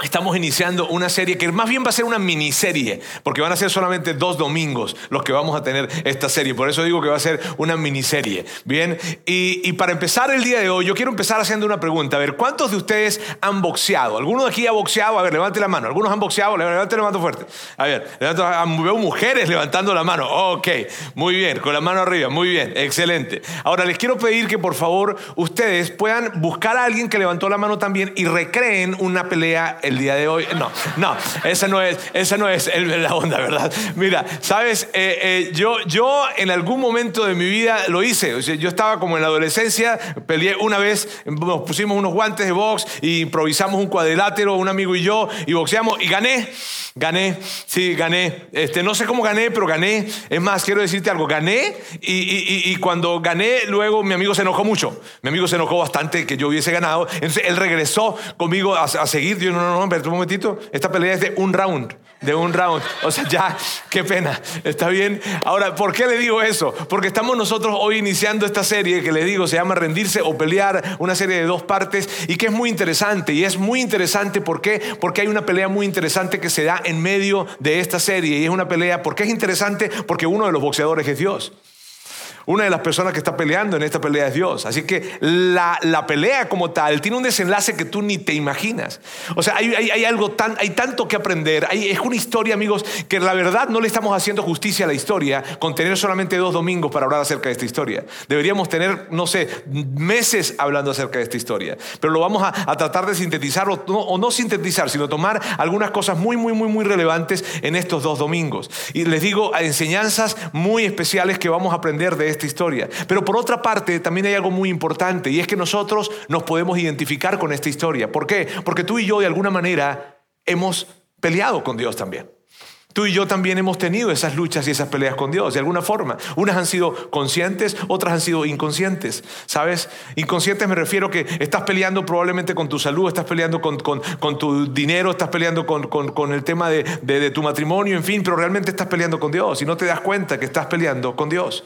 Estamos iniciando una serie que más bien va a ser una miniserie, porque van a ser solamente dos domingos los que vamos a tener esta serie. Por eso digo que va a ser una miniserie. Bien, y, para empezar el día de hoy, yo quiero empezar haciendo una pregunta. A ver, ¿cuántos de ustedes han boxeado? ¿Alguno de aquí ha boxeado? A ver, levante la mano. ¿Algunos han boxeado? Levante la mano fuerte. A ver, ah, veo mujeres levantando la mano. Ok, muy bien, con la mano arriba. Muy bien, excelente. Ahora les quiero pedir que por favor ustedes puedan buscar a alguien que levantó la mano también y recreen una pelea el día de hoy. No, no, esa no es, esa no es la onda, ¿verdad? Mira, sabes, eh, eh, yo, yo en algún momento de mi vida lo hice. yo estaba como en la adolescencia, peleé una vez, nos pusimos unos guantes de box y improvisamos un cuadrilátero, un amigo y yo, y boxeamos y gané. Gané, sí, gané. Este, no sé cómo gané, pero gané. Es más, quiero decirte algo, gané y, cuando gané, luego mi amigo se enojó mucho. Mi amigo se enojó bastante que yo hubiese ganado. Entonces él regresó conmigo a, seguir. Yo, no, no, no, un momentito. Esta pelea es de un round de un round. O sea, ya, qué pena. ¿Está bien? Ahora, ¿por qué le digo eso? Porque estamos nosotros hoy iniciando esta serie que le digo se llama Rendirse o Pelear, una serie de dos partes y que es muy interesante. Y es muy interesante, ¿por qué? Porque hay una pelea muy interesante que se da en medio de esta serie. Y es una pelea, ¿por qué es interesante? Porque uno de los boxeadores es Dios. Una de las personas que está peleando en esta pelea es Dios. Así que la, pelea como tal tiene un desenlace que tú ni te imaginas. O sea, hay, algo tan, hay tanto que aprender. Hay, es una historia, amigos, que la verdad no le estamos haciendo justicia a la historia con tener solamente dos domingos para hablar acerca de esta historia. Deberíamos tener, no sé, meses hablando acerca de esta historia. Pero lo vamos a, tratar de sintetizar o no, sintetizar, sino tomar algunas cosas muy, muy, muy, muy relevantes en estos dos domingos. Y les digo, enseñanzas muy especiales que vamos a aprender de esta esta historia. Pero por otra parte, también hay algo muy importante y es que nosotros nos podemos identificar con esta historia. ¿Por qué? Porque tú y yo de alguna manera hemos peleado con Dios también. Tú y yo también hemos tenido esas luchas y esas peleas con Dios, de alguna forma. Unas han sido conscientes, otras han sido inconscientes. ¿Sabes? Inconscientes me refiero que estás peleando probablemente con tu salud, estás peleando con, tu dinero, estás peleando con, el tema de, de tu matrimonio, en fin, pero realmente estás peleando con Dios y no te das cuenta que estás peleando con Dios.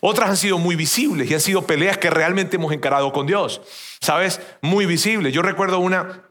Otras han sido muy visibles y han sido peleas que realmente hemos encarado con Dios. ¿Sabes? Muy visibles. Yo recuerdo una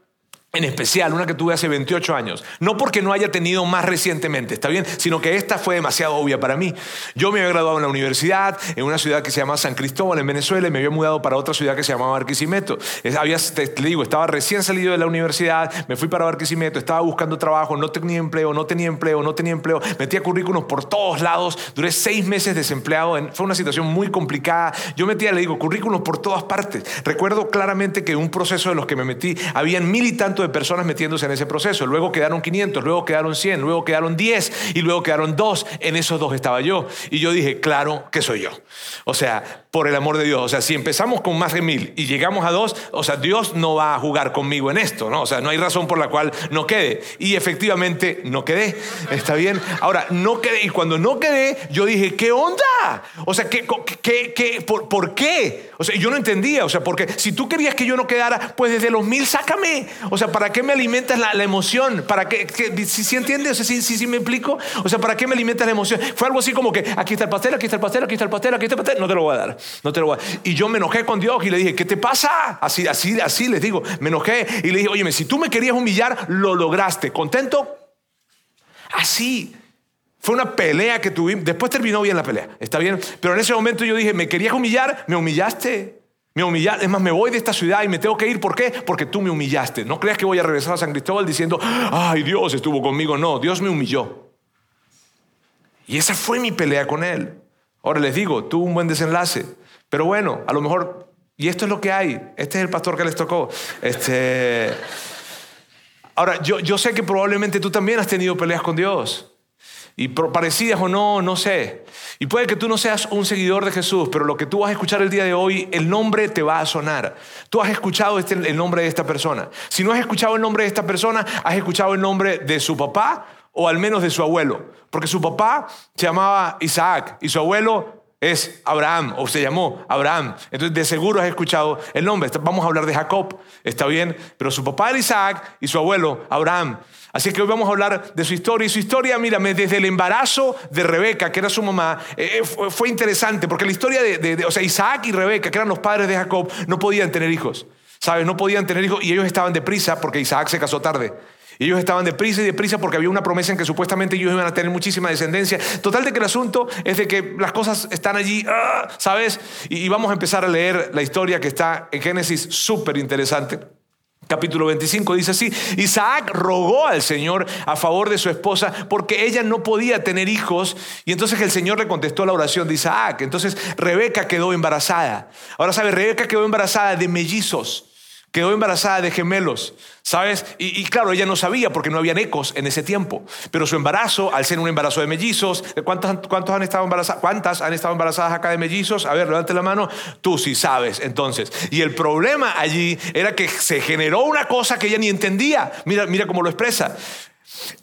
en especial una que tuve hace 28 años, no porque no haya tenido más recientemente, está bien, sino que esta fue demasiado obvia para mí. Yo me había graduado en la universidad, en una ciudad que se llama San Cristóbal, en Venezuela, y me había mudado para otra ciudad que se llamaba Barquisimeto. Había, te, digo, estaba recién salido de la universidad, me fui para Barquisimeto, estaba buscando trabajo, no tenía empleo, no tenía empleo, no tenía empleo, metía currículos por todos lados, duré seis meses desempleado, fue una situación muy complicada. Yo metía, le digo, currículos por todas partes. Recuerdo claramente que en un proceso de los que me metí, habían mil y de personas metiéndose en ese proceso. Luego quedaron 500, luego quedaron 100, luego quedaron 10 y luego quedaron 2. En esos dos estaba yo. Y yo dije, claro que soy yo. O sea, por el amor de Dios. O sea, si empezamos con más de mil y llegamos a dos, o sea, Dios no va a jugar conmigo en esto, ¿no? O sea, no hay razón por la cual no quede. Y efectivamente no quedé. ¿Está bien? Ahora, no quedé. Y cuando no quedé, yo dije, ¿qué onda? O sea, ¿qué, qué, qué, por, por, qué? O sea, yo no entendía. O sea, porque si tú querías que yo no quedara, pues desde los mil, sácame. O sea, ¿para qué me alimentas la, emoción? ¿Para qué? si, si entiendes? O sea, si, si, me explico. O sea, ¿para qué me alimentas la emoción? Fue algo así como que aquí está el pastel, aquí está el pastel, aquí está el pastel, aquí está el pastel. No te lo voy a dar. No te lo voy a... Y yo me enojé con Dios y le dije, ¿qué te pasa? Así, así, así les digo. Me enojé y le dije, oye, si tú me querías humillar, lo lograste. ¿Contento? Así. Fue una pelea que tuvimos. Después terminó bien la pelea. Está bien. Pero en ese momento yo dije, ¿me querías humillar? Me humillaste. Me humillaste. Es más, me voy de esta ciudad y me tengo que ir. ¿Por qué? Porque tú me humillaste. No creas que voy a regresar a San Cristóbal diciendo, ay, Dios estuvo conmigo. No, Dios me humilló. Y esa fue mi pelea con él. Ahora les digo, tuvo un buen desenlace. Pero bueno, a lo mejor, y esto es lo que hay, este es el pastor que les tocó. Este, ahora, yo, yo sé que probablemente tú también has tenido peleas con Dios. Y parecidas o no, no sé. Y puede que tú no seas un seguidor de Jesús, pero lo que tú vas a escuchar el día de hoy, el nombre te va a sonar. Tú has escuchado este, el nombre de esta persona. Si no has escuchado el nombre de esta persona, has escuchado el nombre de su papá o al menos de su abuelo, porque su papá se llamaba Isaac y su abuelo es Abraham o se llamó Abraham. Entonces de seguro has escuchado el nombre. Vamos a hablar de Jacob, está bien, pero su papá era Isaac y su abuelo Abraham. Así que hoy vamos a hablar de su historia. Y su historia, mírame, desde el embarazo de Rebeca, que era su mamá, eh, eh, fue, interesante, porque la historia de, o sea, Isaac y Rebeca, que eran los padres de Jacob, no podían tener hijos. ¿Sabes? No podían tener hijos y ellos estaban deprisa porque Isaac se casó tarde. Y ellos estaban deprisa y deprisa porque había una promesa en que supuestamente ellos iban a tener muchísima descendencia. Total de que el asunto es de que las cosas están allí, ¡ah! ¿sabes? Y, vamos a empezar a leer la historia que está en Génesis, súper interesante. Capítulo 25 dice así, Isaac rogó al Señor a favor de su esposa porque ella no podía tener hijos y entonces el Señor le contestó la oración de Isaac. Entonces Rebeca quedó embarazada. Ahora sabe, Rebeca quedó embarazada de mellizos. Quedó embarazada de gemelos, ¿sabes? Y, claro, ella no sabía porque no habían ecos en ese tiempo. Pero su embarazo, al ser un embarazo de mellizos, ¿cuántos, cuántos han estado embarazadas? ¿Cuántas han estado embarazadas acá de mellizos? A ver, levante la mano. Tú sí sabes, entonces. Y el problema allí era que se generó una cosa que ella ni entendía. Mira, mira cómo lo expresa.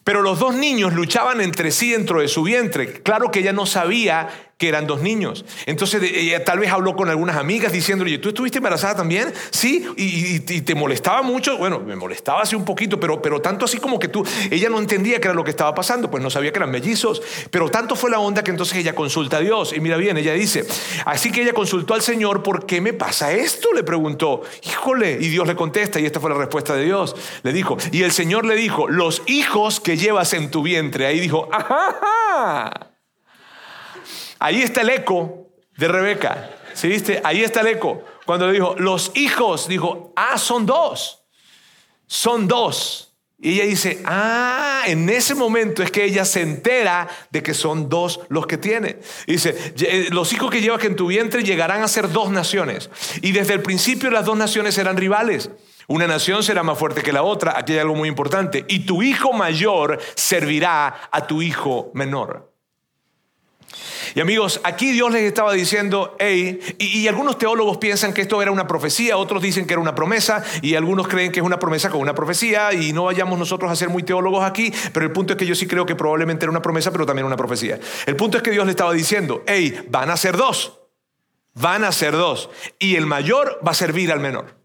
Pero los dos niños luchaban entre sí dentro de su vientre. Claro que ella no sabía que eran dos niños. Entonces ella tal vez habló con algunas amigas diciéndole, ¿tú estuviste embarazada también? Sí, y, te molestaba mucho. Bueno, me molestaba así un poquito, pero, pero tanto así como que tú, ella no entendía qué era lo que estaba pasando, pues no sabía que eran mellizos. Pero tanto fue la onda que entonces ella consulta a Dios. Y mira bien, ella dice, así que ella consultó al Señor, ¿por qué me pasa esto? Le preguntó. Híjole, y Dios le contesta, y esta fue la respuesta de Dios. Le dijo, y el Señor le dijo, los hijos que llevas en tu vientre. Ahí dijo, ajá. Ahí está el eco de Rebeca. ¿Sí viste? Ahí está el eco. Cuando le dijo, los hijos, dijo, ah, son dos. Son dos. Y ella dice, ah, en ese momento es que ella se entera de que son dos los que tiene. dice, eh, los hijos que llevas en tu vientre llegarán a ser dos naciones. Y desde el principio las dos naciones eran rivales. Una nación será más fuerte que la otra. Aquí hay algo muy importante. Y tu hijo mayor servirá a tu hijo menor. Y amigos, aquí Dios les estaba diciendo, hey, y, algunos teólogos piensan que esto era una profecía, otros dicen que era una promesa, y algunos creen que es una promesa con una profecía, y no vayamos nosotros a ser muy teólogos aquí, pero el punto es que yo sí creo que probablemente era una promesa, pero también una profecía. El punto es que Dios le estaba diciendo, hey, van a ser dos, van a ser dos, y el mayor va a servir al menor.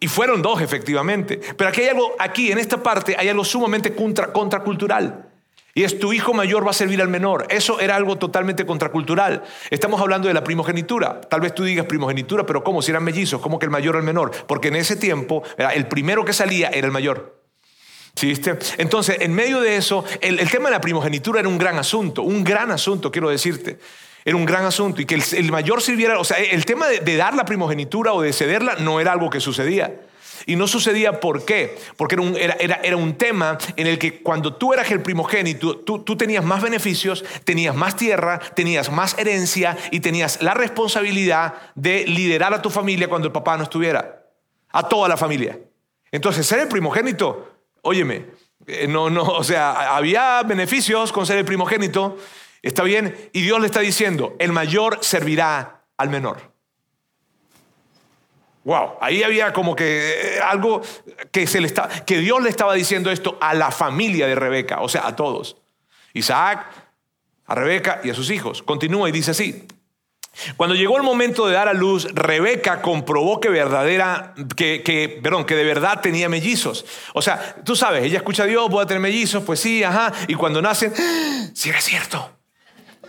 Y fueron dos, efectivamente. Pero aquí hay algo, aquí en esta parte hay algo sumamente contra, contracultural. Y es tu hijo mayor va a servir al menor. Eso era algo totalmente contracultural. Estamos hablando de la primogenitura. Tal vez tú digas primogenitura, pero ¿cómo? Si eran mellizos, ¿cómo que el mayor al menor? Porque en ese tiempo el primero que salía era el mayor. ¿Sí Entonces, en medio de eso, el, tema de la primogenitura era un gran asunto, un gran asunto, quiero decirte. Era un gran asunto. Y que el, mayor sirviera, o sea, el tema de dar la primogenitura o de cederla no era algo que sucedía. Y no sucedía por qué, porque era un, tema en el que cuando tú eras el primogénito, tú, tú tenías más beneficios, tenías más tierra, tenías más herencia y tenías la responsabilidad de liderar a tu familia cuando el papá no estuviera, a toda la familia. Entonces, ser el primogénito, óyeme, eh, no, no, o sea, había beneficios con ser el primogénito, está bien, y Dios le está diciendo, el mayor servirá al menor. Wow, ahí había como que eh, algo que, Dios le estaba diciendo esto a la familia de Rebeca, o sea, a todos. Isaac, a Rebeca y a sus hijos. Continúa y dice así. Cuando llegó el momento de dar a luz, Rebeca comprobó que verdadera, que, perdón, que de verdad tenía mellizos. O sea, tú sabes, ella escucha a Dios, voy a tener mellizos, pues sí, ajá. Y cuando nacen, ¡Ah! sí era cierto.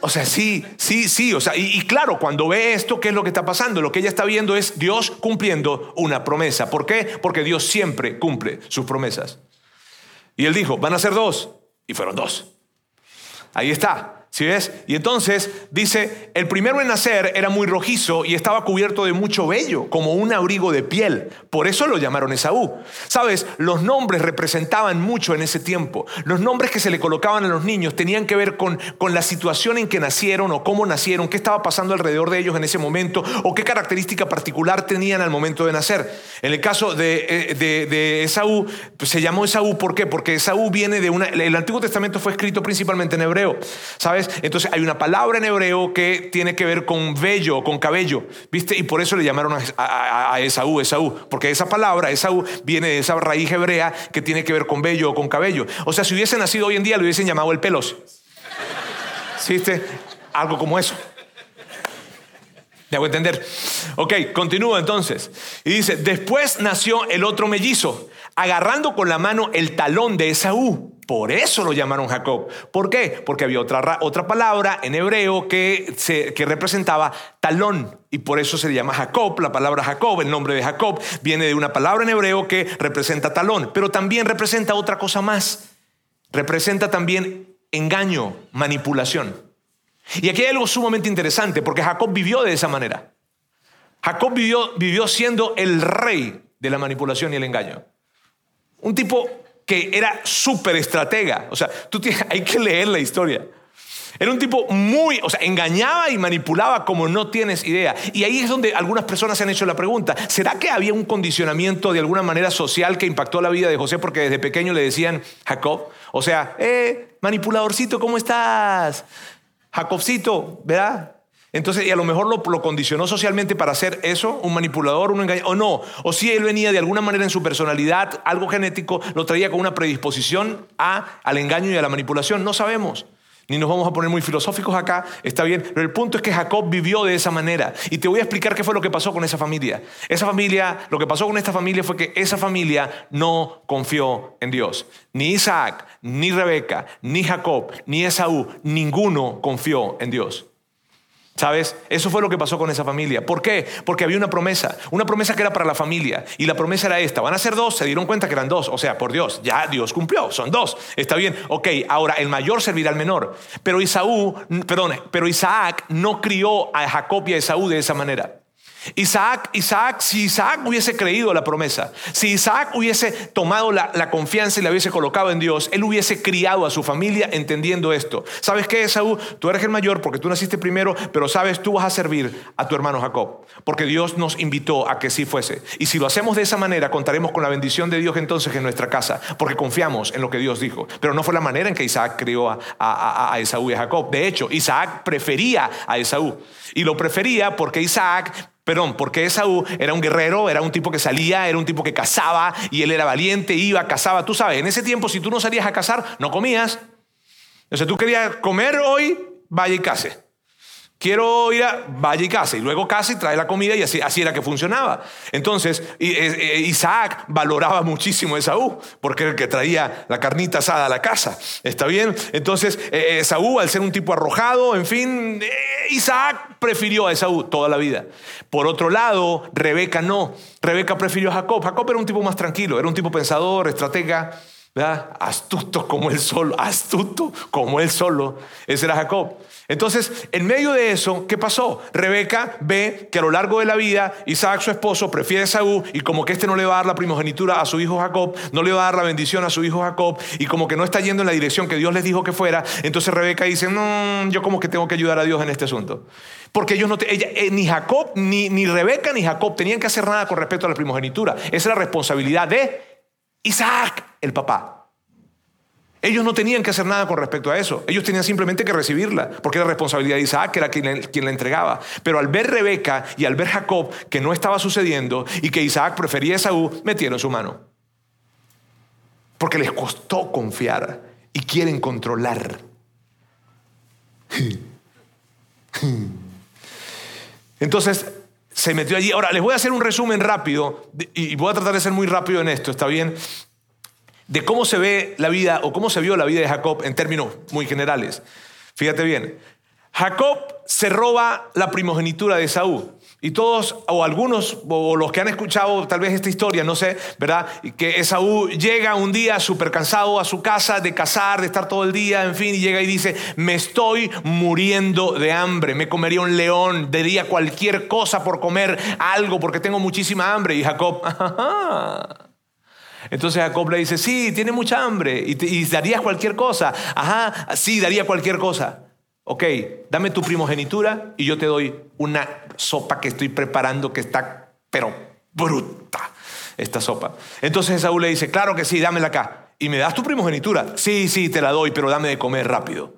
O sea, sí, sí, sí. O sea, y, claro, cuando ve esto, ¿qué es lo que está pasando? Lo que ella está viendo es Dios cumpliendo una promesa. ¿Por qué? Porque Dios siempre cumple sus promesas. Y él dijo, van a ser dos. Y fueron dos. Ahí está. ¿Sí ves? Y entonces dice, el primero en nacer era muy rojizo y estaba cubierto de mucho vello, como un abrigo de piel. Por eso lo llamaron Esaú. Sabes, los nombres representaban mucho en ese tiempo. Los nombres que se le colocaban a los niños tenían que ver con, con la situación en que nacieron o cómo nacieron, qué estaba pasando alrededor de ellos en ese momento o qué característica particular tenían al momento de nacer. En el caso de, eh, de, Esaú, pues se llamó Esaú, ¿por qué? Porque Esaú viene de una... El Antiguo Testamento fue escrito principalmente en hebreo. ¿Sabes? Entonces hay una palabra en hebreo que tiene que ver con vello, con cabello, ¿viste? Y por eso le llamaron a, Esaú, Esaú, porque esa palabra, Esaú, viene de esa raíz hebrea que tiene que ver con vello o con cabello. O sea, si hubiese nacido hoy en día, le hubiesen llamado el pelos. ¿Viste? Algo como eso. ¿Me hago entender? Ok, continúa entonces. Y dice, después nació el otro mellizo, agarrando con la mano el talón de Esaú. Por eso lo llamaron Jacob. ¿Por qué? Porque había otra, otra palabra en hebreo que, que representaba talón. Y por eso se le llama Jacob. La palabra Jacob, el nombre de Jacob, viene de una palabra en hebreo que representa talón. Pero también representa otra cosa más. Representa también engaño, manipulación. Y aquí hay algo sumamente interesante, porque Jacob vivió de esa manera. Jacob vivió, vivió siendo el rey de la manipulación y el engaño. Un tipo que era súper estratega. O sea, tú tienes, hay que leer la historia. Era un tipo muy, o sea, engañaba y manipulaba como no tienes idea. Y ahí es donde algunas personas se han hecho la pregunta, ¿será que había un condicionamiento de alguna manera social que impactó la vida de José porque desde pequeño le decían Jacob? O sea, eh, manipuladorcito, ¿cómo estás? Jacobcito, ¿verdad? Entonces, y a lo mejor lo, condicionó socialmente para hacer eso, un manipulador, un engañador, o no. O si él venía de alguna manera en su personalidad, algo genético, lo traía con una predisposición a, al engaño y a la manipulación, no sabemos. Ni nos vamos a poner muy filosóficos acá, está bien, pero el punto es que Jacob vivió de esa manera. Y te voy a explicar qué fue lo que pasó con esa familia. Esa familia, lo que pasó con esta familia fue que esa familia no confió en Dios. Ni Isaac, ni Rebeca, ni Jacob, ni Esaú, ninguno confió en Dios. ¿Sabes? Eso fue lo que pasó con esa familia. ¿Por qué? Porque había una promesa, una promesa que era para la familia. Y la promesa era esta, van a ser dos, se dieron cuenta que eran dos. O sea, por Dios, ya Dios cumplió, son dos. Está bien, ok, ahora el mayor servirá al menor. Pero Isaú, perdón, pero Isaac no crió a Jacob y a Esaú de esa manera. Isaac, Isaac, si Isaac hubiese creído la promesa, si Isaac hubiese tomado la, confianza y la hubiese colocado en Dios, él hubiese criado a su familia entendiendo esto. ¿Sabes qué, Esaú? Tú eres el mayor porque tú naciste primero, pero sabes, tú vas a servir a tu hermano Jacob, porque Dios nos invitó a que sí fuese. Y si lo hacemos de esa manera, contaremos con la bendición de Dios entonces en nuestra casa, porque confiamos en lo que Dios dijo. Pero no fue la manera en que Isaac crió a, a, a Esaú y a Jacob. De hecho, Isaac prefería a Esaú. Y lo prefería porque Isaac Perdón, porque Esaú era un guerrero, era un tipo que salía, era un tipo que cazaba y él era valiente, iba, cazaba. Tú sabes, en ese tiempo si tú no salías a cazar, no comías. Entonces tú querías comer hoy, vaya y case quiero ir a vaya y casa, y luego casa y trae la comida, y así, así era que funcionaba. Entonces, eh, eh, Isaac valoraba muchísimo a Esaú, porque era el que traía la carnita asada a la casa. ¿Está bien? Entonces, eh, Esaú, al ser un tipo arrojado, en fin, Isaac prefirió a Esaú toda la vida. Por otro lado, Rebeca no. Rebeca prefirió a Jacob. Jacob era un tipo más tranquilo, era un tipo pensador, estratega. Astuto como él solo, astuto como él solo. Ese era Jacob. Entonces, en medio de eso, ¿qué pasó? Rebeca ve que a lo largo de la vida, Isaac, su esposo, prefiere a Saúl y como que este no le va a dar la primogenitura a su hijo Jacob, no le va a dar la bendición a su hijo Jacob y como que no está yendo en la dirección que Dios les dijo que fuera, entonces Rebeca dice, no, yo como que tengo que ayudar a Dios en este asunto. Porque ellos no, ella, eh, ni Jacob, ni, ni Rebeca, ni Jacob tenían que hacer nada con respecto a la primogenitura. Esa es la responsabilidad de Isaac, el papá. Ellos no tenían que hacer nada con respecto a eso. Ellos tenían simplemente que recibirla, porque era responsabilidad de Isaac, que era quien, quien la entregaba. Pero al ver Rebeca y al ver Jacob que no estaba sucediendo y que Isaac prefería a Esaú, metieron su mano. Porque les costó confiar y quieren controlar. Entonces, se metió allí. Ahora, les voy a hacer un resumen rápido y voy a tratar de ser muy rápido en esto, ¿está bien? De cómo se ve la vida o cómo se vio la vida de Jacob en términos muy generales. Fíjate bien, Jacob se roba la primogenitura de Saúl. Y todos, o algunos, o los que han escuchado tal vez esta historia, no sé, ¿verdad? Que Esaú llega un día súper cansado a su casa de cazar, de estar todo el día, en fin, y llega y dice, me estoy muriendo de hambre, me comería un león, daría cualquier cosa por comer algo, porque tengo muchísima hambre. Y Jacob, Entonces Jacob le dice, sí, tiene mucha hambre, y, darías cualquier cosa. Ajá, sí, daría cualquier cosa. Ok, dame tu primogenitura y yo te doy una sopa que estoy preparando que está, pero bruta, esta sopa. Entonces Saúl le dice, claro que sí, dámela acá. ¿Y me das tu primogenitura? Sí, sí, te la doy, pero dame de comer rápido.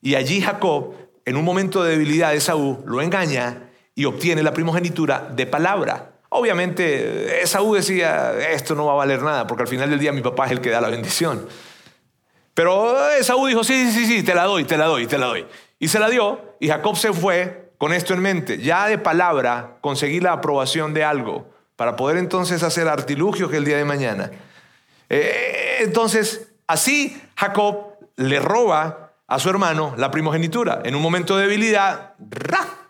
Y allí Jacob, en un momento de debilidad de Saúl, lo engaña y obtiene la primogenitura de palabra. Obviamente, Esaú decía, esto no va a valer nada, porque al final del día mi papá es el que da la bendición. Pero Esaú dijo, sí, sí, sí, te la doy, te la doy, te la doy. Y se la dio, y Jacob se fue con esto en mente. Ya de palabra conseguí la aprobación de algo, para poder entonces hacer artilugios el día de mañana. Eh, entonces, así Jacob le roba a su hermano la primogenitura. En un momento de debilidad, ¡ra!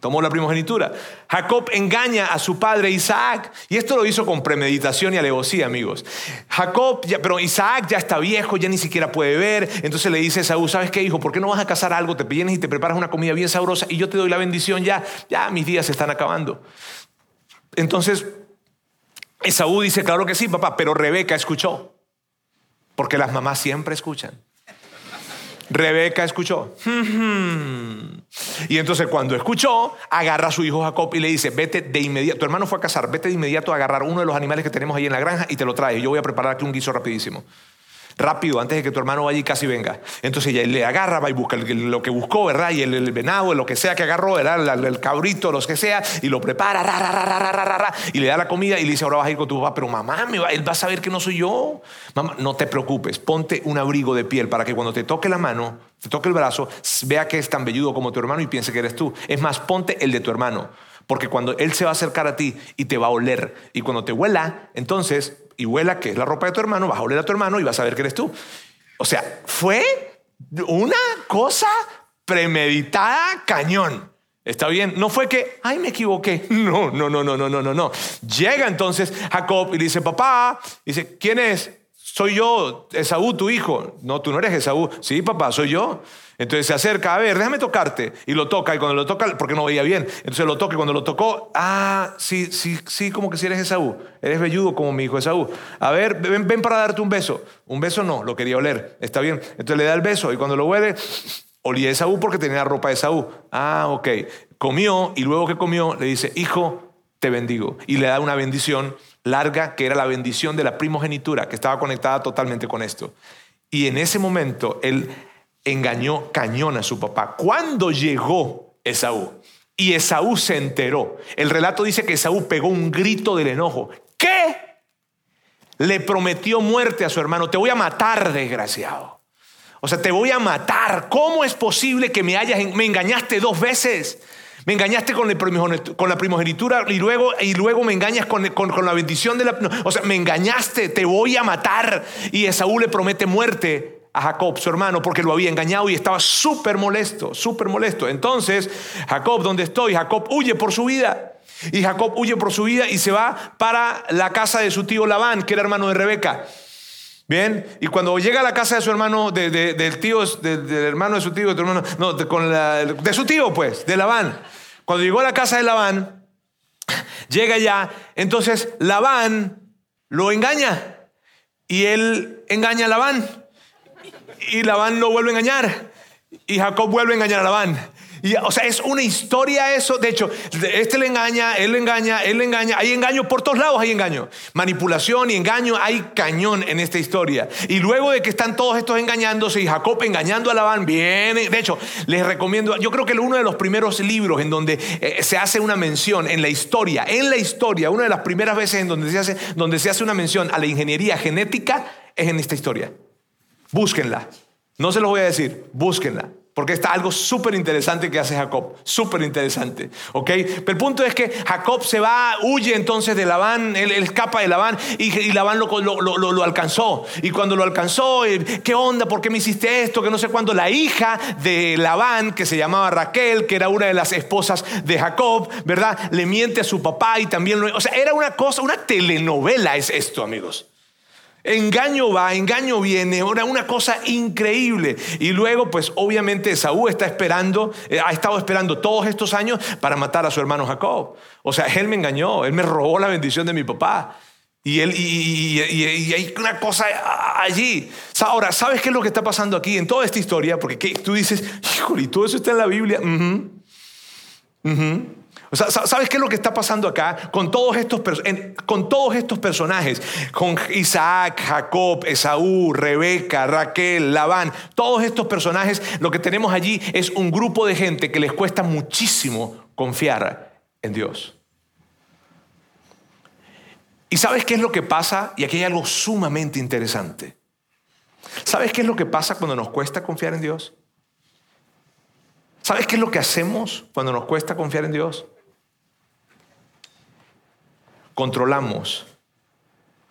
Tomó la primogenitura. Jacob engaña a su padre Isaac. Y esto lo hizo con premeditación y alevosía, amigos. Jacob, pero Isaac ya está viejo, ya ni siquiera puede ver. Entonces le dice a Saúl, ¿sabes qué, hijo? ¿Por qué no vas a cazar algo? Te vienes y te preparas una comida bien sabrosa y yo te doy la bendición ya. Ya mis días se están acabando. Entonces, Esaú dice, claro que sí, papá, pero Rebeca escuchó. Porque las mamás siempre escuchan. Rebeca escuchó. Y entonces cuando escuchó, agarra a su hijo Jacob y le dice, vete de inmediato, tu hermano fue a cazar, vete de inmediato a agarrar uno de los animales que tenemos ahí en la granja y te lo traes. Yo voy a preparar aquí un guiso rapidísimo rápido antes de que tu hermano vaya y casi venga. Entonces ella le agarra, va y busca lo que buscó, ¿verdad? Y el, venado, lo que sea que agarró, ¿verdad? El, cabrito, lo que sea, y lo prepara, y le da la comida y le dice, ahora vas a ir con tu papá, pero mamá, él va a saber que no soy yo. Mamá, no te preocupes, ponte un abrigo de piel para que cuando te toque la mano, te toque el brazo, vea que es tan velludo como tu hermano y piense que eres tú. Es más, ponte el de tu hermano. Porque cuando él se va a acercar a ti y te va a oler, y cuando te huela, entonces y huela que es la ropa de tu hermano, vas a oler a tu hermano y vas a ver que eres tú. O sea, fue una cosa premeditada cañón. ¿Está bien? No fue que, ay, me equivoqué. No, no, no, no, no, no, no, no. Llega entonces Jacob y dice, papá, dice, ¿quién es? Soy yo, Esaú, tu hijo. No, tú no eres Esaú. Sí, papá, soy yo. Entonces se acerca, a ver, déjame tocarte. Y lo toca, y cuando lo toca, porque no veía bien. Entonces lo toca, y cuando lo tocó, ah, sí, sí, sí, como que si eres Esaú. Eres velludo como mi hijo Esaú. A ver, ven, ven para darte un beso. Un beso no, lo quería oler. Está bien. Entonces le da el beso, y cuando lo huele, olía Esaú porque tenía ropa de Esaú. Ah, ok. Comió, y luego que comió, le dice, hijo, te bendigo. Y le da una bendición larga, que era la bendición de la primogenitura, que estaba conectada totalmente con esto. Y en ese momento, él engañó cañón a su papá. ¿Cuándo llegó Esaú? Y Esaú se enteró. El relato dice que Esaú pegó un grito del enojo. ¿Qué? Le prometió muerte a su hermano. Te voy a matar, desgraciado. O sea, te voy a matar. ¿Cómo es posible que me hayas, me engañaste dos veces? Me engañaste con, la primogenitura y luego, y luego me engañas con, la bendición de la... O sea, me engañaste, te voy a matar. Y Esaú le promete muerte a Jacob, su hermano, porque lo había engañado y estaba súper molesto, súper molesto. Entonces, Jacob, ¿dónde estoy? Jacob huye por su vida. Y Jacob huye por su vida y se va para la casa de su tío Labán, que era hermano de Rebeca. Bien, y cuando llega a la casa de su hermano, del tío, del hermano de su tío, de, hermano, no, con de su tío, pues, de Labán. Cuando llegó a la casa de Labán, llega ya, entonces Labán lo engaña y él engaña a Labán y Labán lo vuelve a engañar. Y Jacob vuelve a engañar a Labán. O sea, es una historia eso. De hecho, este le engaña, él le engaña, él le engaña. Hay engaño por todos lados, hay engaño. Manipulación y engaño, hay cañón en esta historia. Y luego de que están todos estos engañándose y Jacob engañando a Labán, viene. De hecho, les recomiendo, yo creo que uno de los primeros libros en donde eh, se hace una mención en la historia, en la historia, una de las primeras veces en donde se hace, donde se hace una mención a la ingeniería genética es en esta historia. Búsquenla. No se los voy a decir, búsquenla. Porque está algo súper interesante que hace Jacob. Súper interesante. ¿Ok? Pero el punto es que Jacob se va, huye entonces de Labán, él, escapa de Labán y, Labán lo, lo, alcanzó. Y cuando lo alcanzó, eh, ¿qué onda? ¿Por qué me hiciste esto? Que no sé cuándo. La hija de Labán, que se llamaba Raquel, que era una de las esposas de Jacob, ¿verdad? Le miente a su papá y también lo. O sea, era una cosa, una telenovela es esto, amigos. Engaño va, engaño viene, ahora una cosa increíble. Y luego, pues obviamente Saúl está esperando, eh, ha estado esperando todos estos años para matar a su hermano Jacob. O sea, él me engañó, él me robó la bendición de mi papá. Y, él, y, hay una cosa allí. Ahora, ¿sabes qué es lo que está pasando aquí en toda esta historia? Porque tú dices, híjole, y todo eso está en la Biblia. ¿Sabes qué es lo que está pasando acá con todos, estos, con todos estos personajes? Con Isaac, Jacob, Esaú, Rebeca, Raquel, Labán. Todos estos personajes, lo que tenemos allí es un grupo de gente que les cuesta muchísimo confiar en Dios. ¿Y sabes qué es lo que pasa? Y aquí hay algo sumamente interesante. ¿Sabes qué es lo que pasa cuando nos cuesta confiar en Dios? ¿Sabes qué es lo que hacemos cuando nos cuesta confiar en Dios? Controlamos,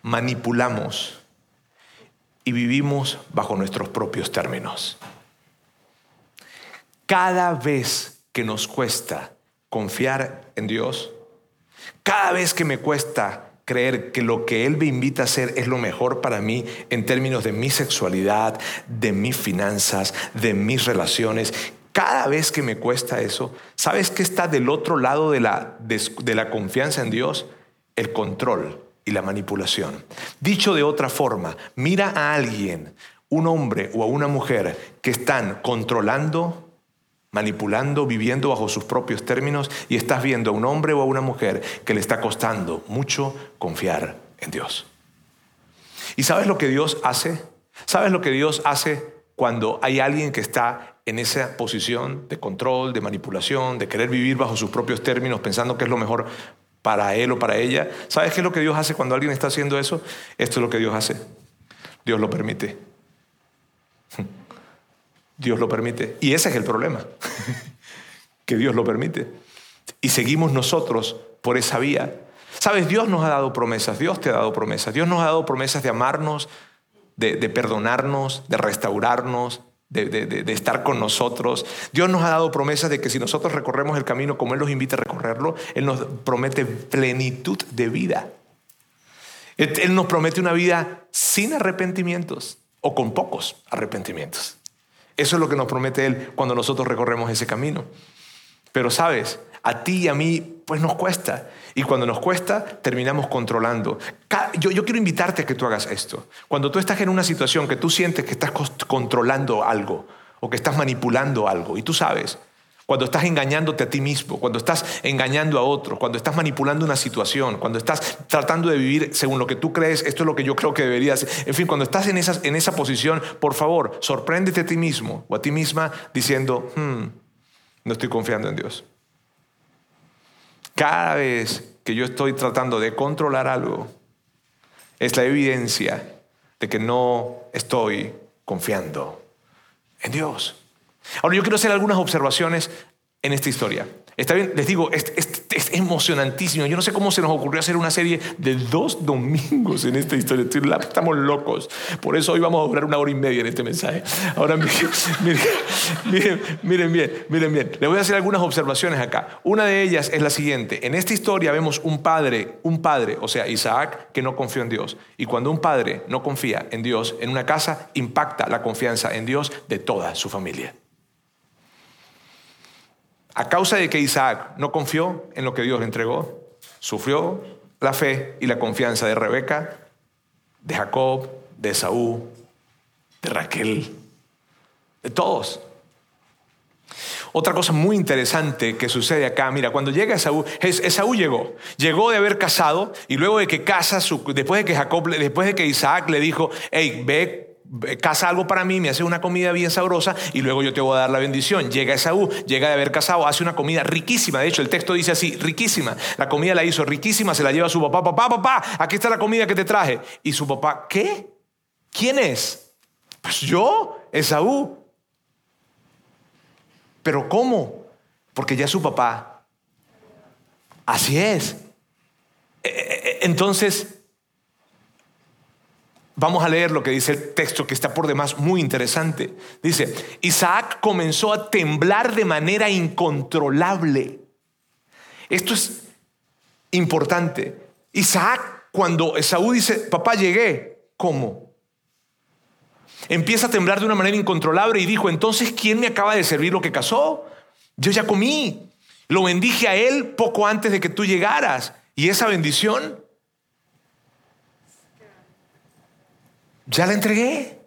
manipulamos y vivimos bajo nuestros propios términos. Cada vez que nos cuesta confiar en Dios, cada vez que me cuesta creer que lo que Él me invita a hacer es lo mejor para mí en términos de mi sexualidad, de mis finanzas, de mis relaciones. Cada vez que me cuesta eso, ¿sabes qué está del otro lado de la, de, la confianza en Dios? El control y la manipulación. Dicho de otra forma, mira a alguien, un hombre o a una mujer que están controlando manipulando, viviendo bajo sus propios términos y estás viendo a un hombre o a una mujer que le está costando mucho confiar en Dios. ¿Y sabes lo que Dios hace? ¿Sabes lo que Dios hace cuando hay alguien que está en esa posición de control, de manipulación, de querer vivir bajo sus propios términos, pensando que es lo mejor para él o para ella? ¿Sabes qué es lo que Dios hace cuando alguien está haciendo eso? Esto es lo que Dios hace. Dios lo permite. Dios lo permite. Y ese es el problema, que Dios lo permite. Y seguimos nosotros por esa vía. Sabes, Dios nos ha dado promesas, Dios te ha dado promesas, Dios nos ha dado promesas de amarnos, de, perdonarnos, de restaurarnos, de, de, estar con nosotros. Dios nos ha dado promesas de que si nosotros recorremos el camino como Él nos invita a recorrerlo, Él nos promete plenitud de vida. Él nos promete una vida sin arrepentimientos o con pocos arrepentimientos. Eso es lo que nos promete Él cuando nosotros recorremos ese camino. Pero sabes, a ti y a mí pues nos cuesta. Y cuando nos cuesta, terminamos controlando. Yo, quiero invitarte a que tú hagas esto. Cuando tú estás en una situación que tú sientes que estás controlando algo o que estás manipulando algo y tú sabes, cuando estás engañándote a ti mismo, cuando estás engañando a otros, cuando estás manipulando una situación, cuando estás tratando de vivir según lo que tú crees, esto es lo que yo creo que deberías. En fin, cuando estás en esa, en esa posición, por favor, sorpréndete a ti mismo o a ti misma diciendo, hmm, no estoy confiando en Dios. Cada vez que yo estoy tratando de controlar algo, es la evidencia de que no estoy confiando en Dios. Ahora yo quiero hacer algunas observaciones en esta historia. Está bien, les digo, es, emocionantísimo. Yo no sé cómo se nos ocurrió hacer una serie de dos domingos en esta historia. Estamos locos. Por eso hoy vamos a durar una hora y media en este mensaje. Ahora miren, miren, miren bien, miren bien. Les voy a hacer algunas observaciones acá. Una de ellas es la siguiente. En esta historia vemos un padre, un padre, o sea, Isaac, que no confió en Dios. Y cuando un padre no confía en Dios, en una casa impacta la confianza en Dios de toda su familia. A causa de que Isaac no confió en lo que Dios le entregó, sufrió la fe y la confianza de Rebeca, de Jacob, de Esaú, de Raquel, de todos. Otra cosa muy interesante que sucede acá, mira, cuando llega Esaú, Esaú llegó, llegó de haber casado y luego de que casa, después de que Jacob, después de que Isaac le dijo, hey, ve casa algo para mí, me hace una comida bien sabrosa y luego yo te voy a dar la bendición. Llega Esaú, llega de haber casado, hace una comida riquísima. De hecho, el texto dice así, riquísima. La comida la hizo riquísima, se la lleva a su papá. Papá, papá, aquí está la comida que te traje. Y su papá, ¿qué? ¿Quién es? Pues yo, Esaú. Pero ¿cómo? Porque ya su papá. Así es. E, e, e, entonces, Vamos a leer lo que dice el texto que está por demás muy interesante. Dice, Isaac comenzó a temblar de manera incontrolable. Esto es importante. Isaac, cuando Esaú dice, papá, llegué, ¿cómo? Empieza a temblar de una manera incontrolable y dijo, entonces, ¿quién me acaba de servir lo que casó? Yo ya comí. Lo bendije a él poco antes de que tú llegaras. Y esa bendición ya la entregué.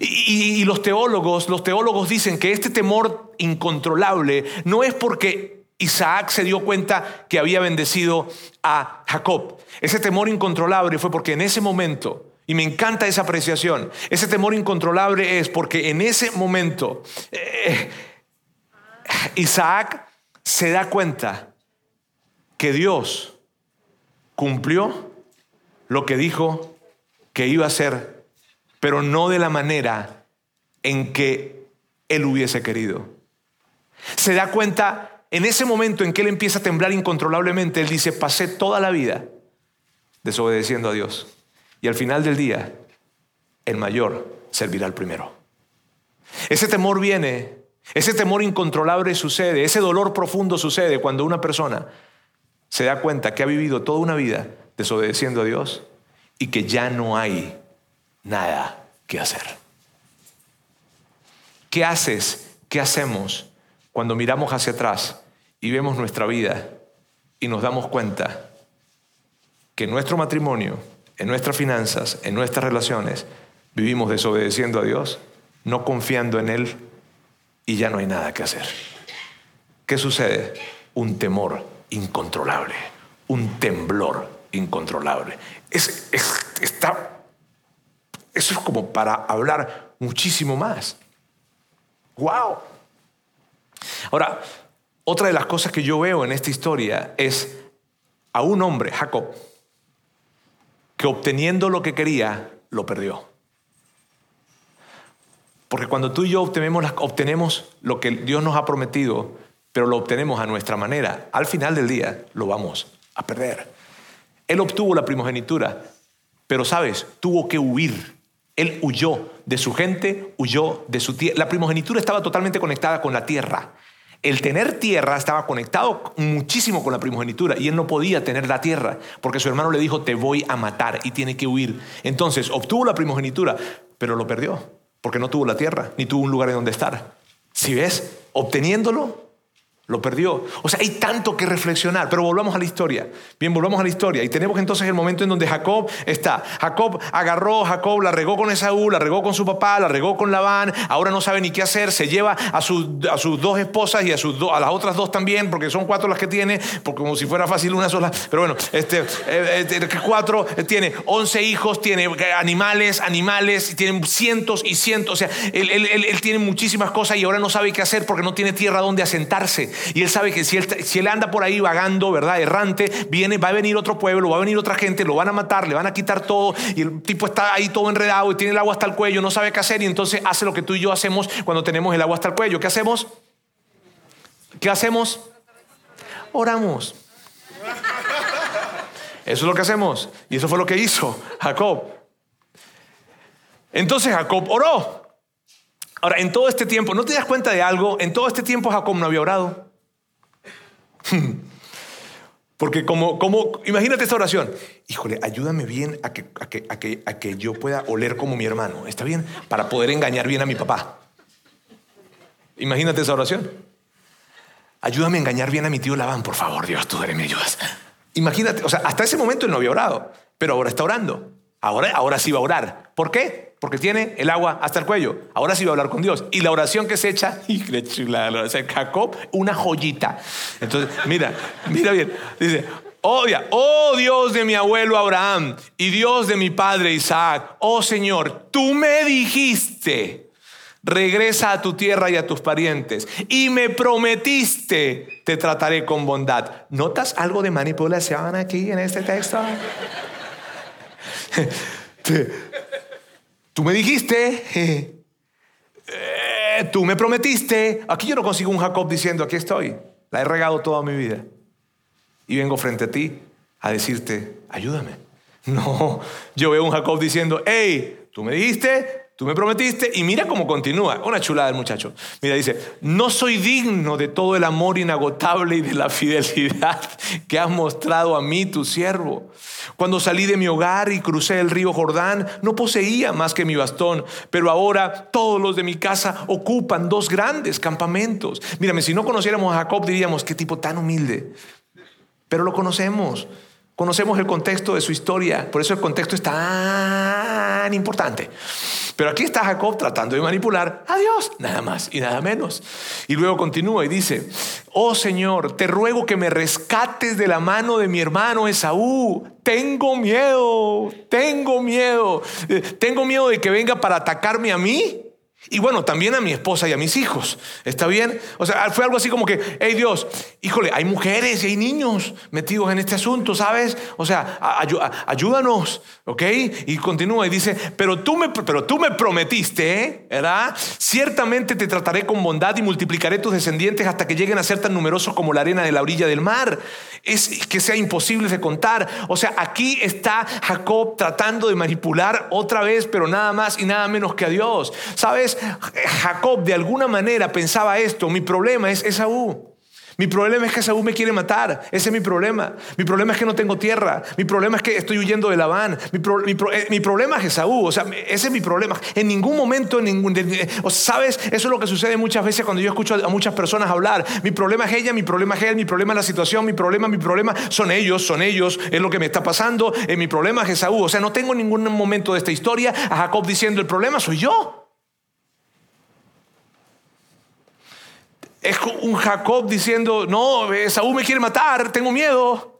Y, los teólogos, los teólogos dicen que este temor incontrolable no es porque Isaac se dio cuenta que había bendecido a Jacob. Ese temor incontrolable fue porque en ese momento, y me encanta esa apreciación, ese temor incontrolable es porque en ese momento eh, Isaac se da cuenta que Dios cumplió lo que dijo que iba a hacer, pero no de la manera en que él hubiese querido. Se da cuenta en ese momento en que él empieza a temblar incontrolablemente, él dice, pasé toda la vida desobedeciendo a Dios. Y al final del día, el mayor servirá al primero. Ese temor viene, ese temor incontrolable sucede, ese dolor profundo sucede cuando una persona se da cuenta que ha vivido toda una vida desobedeciendo a Dios y que ya no hay nada que hacer. ¿Qué haces? ¿Qué hacemos cuando miramos hacia atrás y vemos nuestra vida y nos damos cuenta que en nuestro matrimonio, en nuestras finanzas, en nuestras relaciones, vivimos desobedeciendo a Dios, no confiando en Él y ya no hay nada que hacer. ¿Qué sucede? Un temor incontrolable, un temblor incontrolable. Es, está, eso es como para hablar muchísimo más. ¡Wow! Ahora, otra de las cosas que yo veo en esta historia es a un hombre, Jacob, que obteniendo lo que quería, lo perdió. Porque cuando tú y yo obtenemos, obtenemos lo que Dios nos ha prometido, pero lo obtenemos a nuestra manera, al final del día lo vamos a perder. Él obtuvo la primogenitura, pero sabes, tuvo que huir. Él huyó de su gente, huyó de su tierra. La primogenitura estaba totalmente conectada con la tierra. El tener tierra estaba conectado muchísimo con la primogenitura y él no podía tener la tierra porque su hermano le dijo, te voy a matar y tiene que huir. Entonces obtuvo la primogenitura, pero lo perdió porque no tuvo la tierra ni tuvo un lugar en donde estar. Si ves, obteniéndolo, lo perdió. O sea, hay tanto que reflexionar, pero volvamos a la historia. Bien, volvamos a la historia. Y tenemos entonces el momento en donde Jacob está. Jacob agarró, Jacob la regó con Esaú, la regó con su papá, la regó con Labán, ahora no sabe ni qué hacer, se lleva a, sus, dos esposas y a, sus a las otras dos también, porque son cuatro las que tiene, porque como si fuera fácil una sola. Pero bueno, este, eh, eh, cuatro, eh, tiene once hijos, tiene animales, animales, tiene cientos y cientos. O sea, él tiene muchísimas cosas y ahora no sabe qué hacer porque no tiene tierra donde asentarse. Y él sabe que si él, anda por ahí vagando, ¿verdad? Errante, viene, va a venir otro pueblo, va a venir otra gente, lo van a matar, le van a quitar todo. Y el tipo está ahí todo enredado y tiene el agua hasta el cuello, no sabe qué hacer. Y entonces hace lo que tú y yo hacemos cuando tenemos el agua hasta el cuello. ¿Qué hacemos? ¿Qué hacemos? Oramos. Eso es lo que hacemos. Y eso fue lo que hizo Jacob. Entonces Jacob oró. Ahora, en todo este tiempo, ¿no te das cuenta de algo? En todo este tiempo Jacob no había orado. Porque como, como, imagínate esta oración, híjole, ayúdame bien a que, a, que, a, que, a que yo pueda oler como mi hermano, ¿está bien? Para poder engañar bien a mi papá. Imagínate esa oración. Ayúdame a engañar bien a mi tío Labán, por favor, Dios, tú eres me ayudas. Imagínate, o sea, hasta ese momento él no había orado, pero ahora está orando. Ahora, ahora sí va a orar. ¿Por qué? Porque tiene el agua hasta el cuello. Ahora sí va a hablar con Dios. Y la oración que se echa, y la oración Jacob, una joyita. Entonces, mira, mira bien. Dice, Odia, oh Dios de mi abuelo Abraham y Dios de mi padre Isaac, oh Señor, tú me dijiste, regresa a tu tierra y a tus parientes, y me prometiste, te trataré con bondad. ¿Notas algo de manipulación aquí en este texto? Tú me dijiste, eh, tú me prometiste. Aquí yo no consigo un Jacob diciendo, aquí estoy, la he regado toda mi vida. Y vengo frente a ti a decirte, ayúdame. No, yo veo un Jacob diciendo, hey, tú me dijiste, Tú me prometiste y mira cómo continúa. Una chulada del muchacho. Mira, dice, no soy digno de todo el amor inagotable y de la fidelidad que has mostrado a mí, tu siervo. Cuando salí de mi hogar y crucé el río Jordán, no poseía más que mi bastón, pero ahora todos los de mi casa ocupan dos grandes campamentos. Mírame, si no conociéramos a Jacob diríamos, qué tipo tan humilde. Pero lo conocemos. Conocemos el contexto de su historia, por eso el contexto es tan importante. Pero aquí está Jacob tratando de manipular a Dios, nada más y nada menos. Y luego continúa y dice, oh Señor, te ruego que me rescates de la mano de mi hermano Esaú. Tengo miedo, tengo miedo, eh, tengo miedo de que venga para atacarme a mí y bueno, también a mi esposa y a mis hijos. ¿Está bien? O sea, fue algo así como que, hey Dios, híjole, hay mujeres y hay niños metidos en este asunto, ¿sabes? O sea, ayúdanos, ¿ok? Y continúa y dice, pero tú me, pero tú me prometiste. ¿verdad? Ciertamente te trataré con bondad y multiplicaré tus descendientes hasta que lleguen a ser tan numerosos como la arena de la orilla del mar. Es que sea imposible de contar. O sea, aquí está Jacob tratando de manipular otra vez, pero nada más y nada menos que a Dios. ¿Sabes? Jacob de alguna manera pensaba esto, mi problema es Esaú. Mi problema es que Esaú me quiere matar. Ese es mi problema. Mi problema es que no tengo tierra. Mi problema es que estoy huyendo de Labán. Mi, eh, mi, problema es Esaú. O sea, ese es mi problema. En ningún momento, en ningún, o ¿sabes? Eso es lo que sucede muchas veces cuando yo escucho a muchas personas hablar. Mi problema es ella, mi problema es él, mi problema es la situación, mi problema, mi problema son ellos, son ellos, es lo que me está pasando. Eh, mi problema es Esaú. O sea, no tengo ningún momento de esta historia a Jacob diciendo el problema soy yo. Es un Jacob diciendo, no, Saúl me quiere matar, tengo miedo.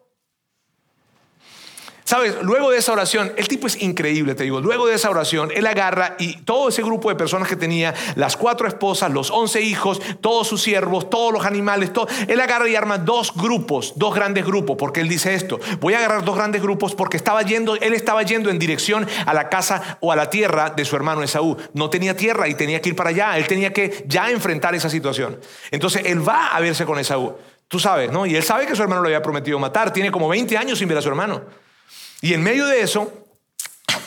Luego de esa oración, el tipo es increíble, te digo, luego de esa oración, él agarra y todo ese grupo de personas que tenía, las cuatro esposas, los once hijos, todos sus siervos, todos los animales, todo, él agarra y arma dos grupos, dos grandes grupos, porque él dice esto, voy a agarrar dos grandes grupos porque estaba yendo, él estaba yendo en dirección a la casa o a la tierra de su hermano Esaú. No tenía tierra y tenía que ir para allá, él tenía que ya enfrentar esa situación. Entonces él va a verse con Esaú. Tú sabes, ¿no? Y él sabe que su hermano lo había prometido matar, tiene como 20 años sin ver a su hermano. Y en medio de eso,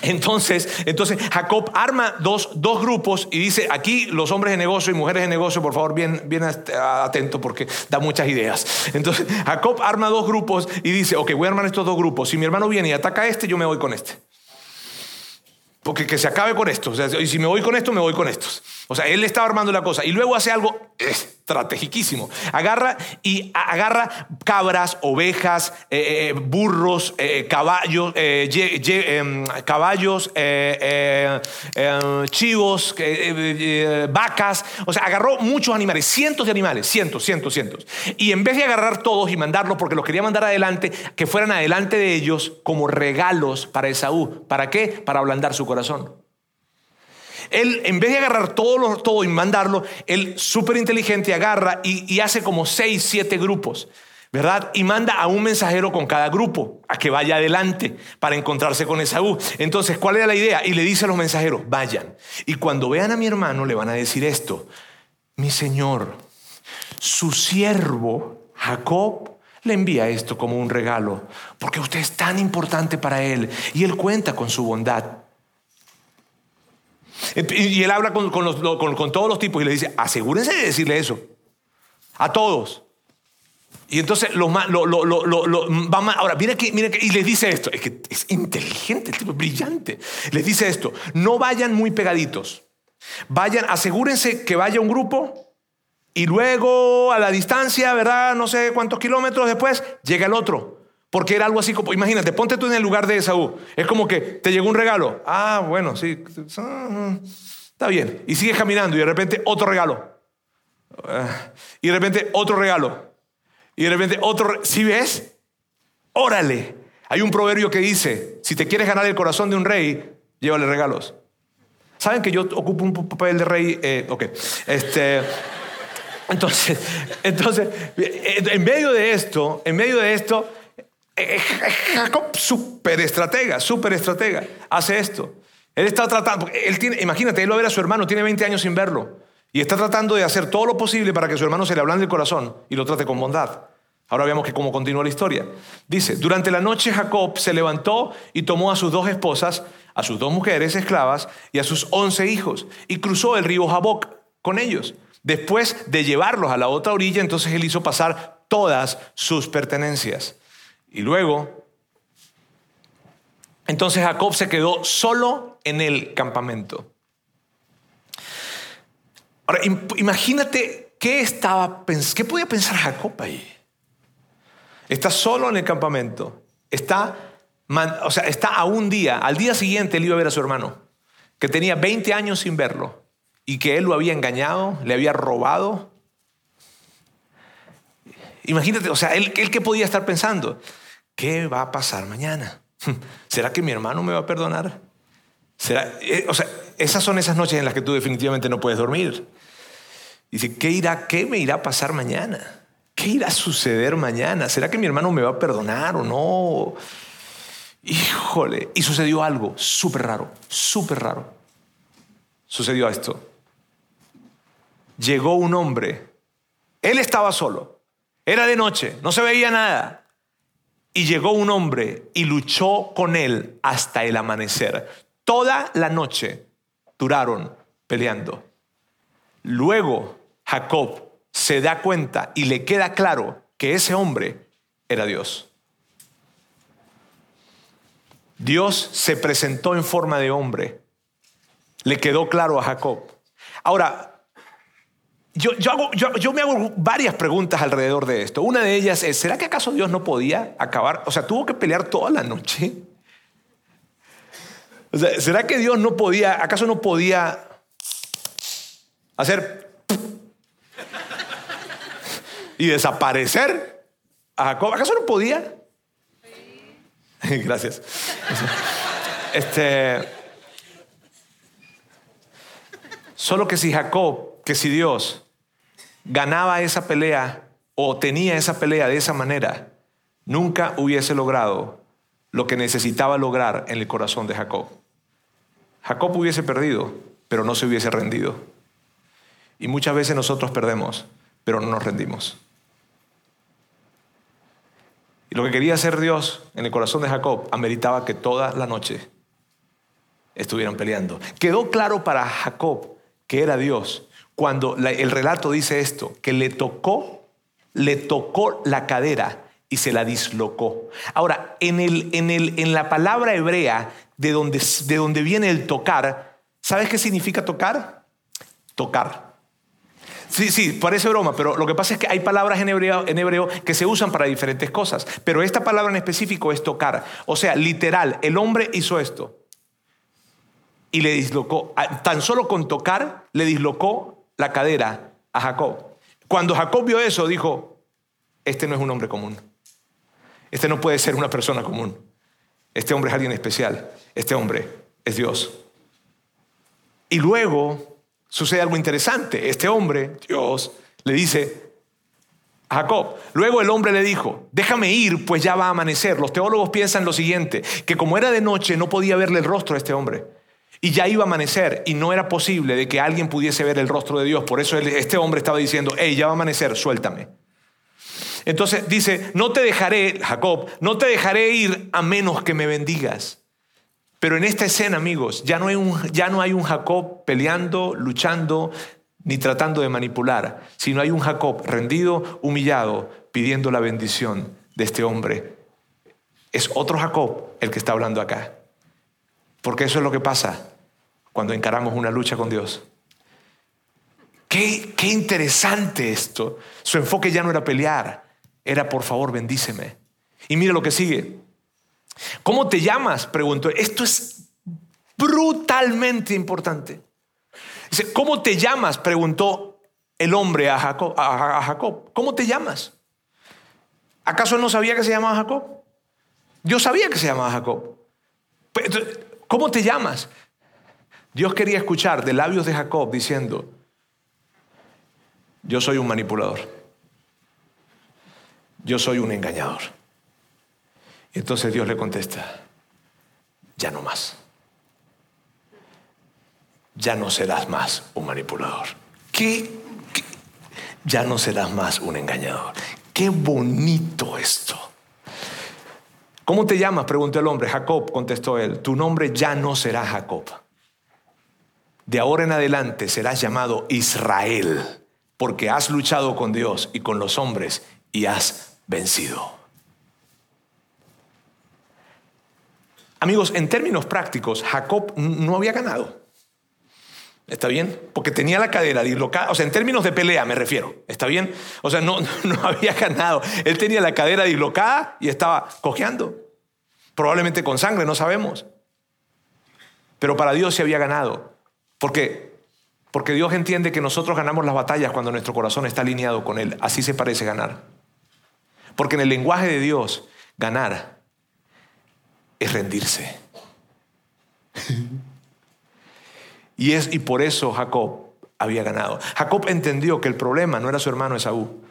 entonces, entonces Jacob arma dos, dos, grupos y dice, aquí los hombres de negocio y mujeres de negocio, por favor, bien, bien atento porque da muchas ideas. Entonces, Jacob arma dos grupos y dice, ok, voy a armar estos dos grupos. Si mi hermano viene y ataca a este, yo me voy con este. Porque que se acabe con esto. y si me voy con esto, me voy con estos. O sea, él estaba armando la cosa y luego hace algo estrategiquísimo. Agarra y agarra cabras, ovejas, burros, caballos, caballos, chivos, vacas. O sea, agarró muchos animales, cientos de animales, cientos, cientos, cientos. Y en vez de agarrar todos y mandarlos, porque los quería mandar adelante, que fueran adelante de ellos como regalos para Esaú. ¿Para qué? Para ablandar su corazón. Él, en vez de agarrar todo, todo y mandarlo, él súper inteligente agarra y, hace como seis, siete grupos. ¿verdad? Y manda a un mensajero con cada grupo a que vaya adelante para encontrarse con Esaú. Entonces, ¿cuál era la idea? Y le dice a los mensajeros, vayan. Y cuando vean a mi hermano, le van a decir esto, mi señor, su siervo, Jacob, le envía esto como un regalo, porque usted es tan importante para él y él cuenta con su bondad. Y él habla con, todos los tipos y le dice, asegúrense de decirle eso. A todos. Y entonces los lo, lo, lo, ahora, mira que, y les dice esto, es que es inteligente, el tipo brillante. Les dice esto, no vayan muy pegaditos. Vayan, asegúrense que vaya un grupo y luego a la distancia, ¿verdad? No sé cuántos kilómetros después, llega el otro. Porque era algo así como, imagínate, ponte tú en el lugar de Esaú. Es como que te llegó un regalo. Ah, bueno, sí. Está bien. Y sigues caminando y de repente otro regalo. Ah, y de repente otro regalo. Y de repente otro... ¿Sí ves? Órale. Hay un proverbio que dice, si te quieres ganar el corazón de un rey, llévale regalos. ¿Saben que yo ocupo un papel de rey? Eh, ok. Este... Entonces, entonces, en medio de esto, en medio de esto, Jacob, súper estratega, súper estratega, hace esto. Él está tratando, él tiene, imagínate, él lo ve a su hermano, tiene 20 años sin verlo. Y está tratando de hacer todo lo posible para que su hermano se le ablande el corazón y lo trate con bondad. Ahora veamos que cómo continúa la historia. Dice, durante la noche Jacob se levantó y tomó a sus dos esposas, a sus dos mujeres esclavas y a sus once hijos y cruzó el río Jaboc con ellos. Después de llevarlos a la otra orilla, entonces él hizo pasar todas sus pertenencias. Y luego, entonces Jacob se quedó solo en el campamento. Ahora, imagínate qué estaba qué podía pensar Jacob ahí. Está solo en el campamento. está, o sea, está a un día, al día siguiente él iba a ver a su hermano, que tenía 20 años sin verlo y que él lo había engañado, le había robado. Imagínate, o sea, él, él podía estar pensando, ¿qué va a pasar mañana? ¿Será que mi hermano me va a perdonar? ¿Será? Eh, o sea, esas son esas noches en las que tú definitivamente no puedes dormir. Dice, ¿qué irá, qué me irá a pasar mañana? ¿Qué irá a suceder mañana? ¿Será que mi hermano me va a perdonar o no? Híjole, y sucedió algo súper raro, súper raro. Sucedió esto. Llegó un hombre, él estaba solo, era de noche, no se veía nada. Y llegó un hombre y luchó con él hasta el amanecer. Toda la noche duraron peleando. Luego Jacob se da cuenta y le queda claro que ese hombre era Dios. Dios se presentó en forma de hombre. Le quedó claro a Jacob. Ahora, yo, yo, me hago varias preguntas alrededor de esto. Una de ellas es, ¿será que acaso Dios no podía acabar? O sea, tuvo que pelear toda la noche. ¿será que Dios no podía, acaso no podía hacer y desaparecer a Jacob. ¿Acaso no podía? Gracias. Este, solo que si Jacob, que si Dios ganaba esa pelea o tenía esa pelea de esa manera, nunca hubiese logrado lo que necesitaba lograr en el corazón de Jacob. Jacob hubiese perdido, pero no se hubiese rendido. Y muchas veces nosotros perdemos, pero no nos rendimos. Y lo que quería hacer Dios en el corazón de Jacob ameritaba que toda la noche estuvieran peleando. Quedó claro para Jacob que era Dios cuando el relato dice esto, que le tocó, le tocó la cadera y se la dislocó. Ahora, en, el, en, el, en la palabra hebrea de donde, de donde viene el tocar, ¿sabes qué significa tocar? Tocar. Sí, sí, parece broma, pero lo que pasa es que hay palabras en hebreo, en hebreo que se usan para diferentes cosas. Pero esta palabra en específico es tocar. O sea, literal, el hombre hizo esto y le dislocó, tan solo con tocar, le dislocó la cadera a Jacob. Cuando Jacob vio eso, dijo, este no es un hombre común. Este no puede ser una persona común. Este hombre es alguien especial. Este hombre es Dios. Y luego sucede algo interesante. Este hombre, Dios, le dice a Jacob. Luego el hombre le dijo, déjame ir, pues ya va a amanecer. Los teólogos piensan lo siguiente, que como era de noche no podía verle el rostro a este hombre. Y ya iba a amanecer y no era posible de que alguien pudiese ver el rostro de Dios. Por eso este hombre estaba diciendo, hey, ya va a amanecer, suéltame. Entonces dice, no te dejaré, Jacob, no te dejaré ir a menos que me bendigas. Pero en esta escena, amigos, ya no hay un, ya no hay un Jacob peleando, luchando, ni tratando de manipular, sino hay un Jacob rendido, humillado, pidiendo la bendición de este hombre. Es otro Jacob el que está hablando acá. Porque eso es lo que pasa cuando encaramos una lucha con Dios. Qué, qué interesante esto. Su enfoque ya no era pelear, era por favor bendíceme. Y mire lo que sigue. ¿Cómo te llamas? Preguntó. Esto es brutalmente importante. Dice, ¿cómo te llamas? Preguntó el hombre a Jacob, a Jacob. ¿Cómo te llamas? ¿Acaso él no sabía que se llamaba Jacob? Yo sabía que se llamaba Jacob. ¿Cómo te llamas? Dios quería escuchar de labios de Jacob diciendo, yo soy un manipulador. Yo soy un engañador. Entonces Dios le contesta, ya no más. Ya no serás más un manipulador. ¿Qué? Ya no serás más un engañador. Qué bonito esto. ¿Cómo te llamas? preguntó el hombre. Jacob, contestó él. Tu nombre ya no será Jacob. De ahora en adelante serás llamado Israel, porque has luchado con Dios y con los hombres y has vencido. Amigos, en términos prácticos, Jacob no había ganado. ¿Está bien? Porque tenía la cadera dislocada, o sea, en términos de pelea me refiero, ¿está bien? O sea, no, no había ganado. Él tenía la cadera dislocada y estaba cojeando. Probablemente con sangre, no sabemos. Pero para Dios se había ganado. ¿Por qué? Porque Dios entiende que nosotros ganamos las batallas cuando nuestro corazón está alineado con Él. Así se parece ganar. Porque en el lenguaje de Dios, ganar es rendirse. y, es, y por eso Jacob había ganado. Jacob entendió que el problema no era su hermano Esaú.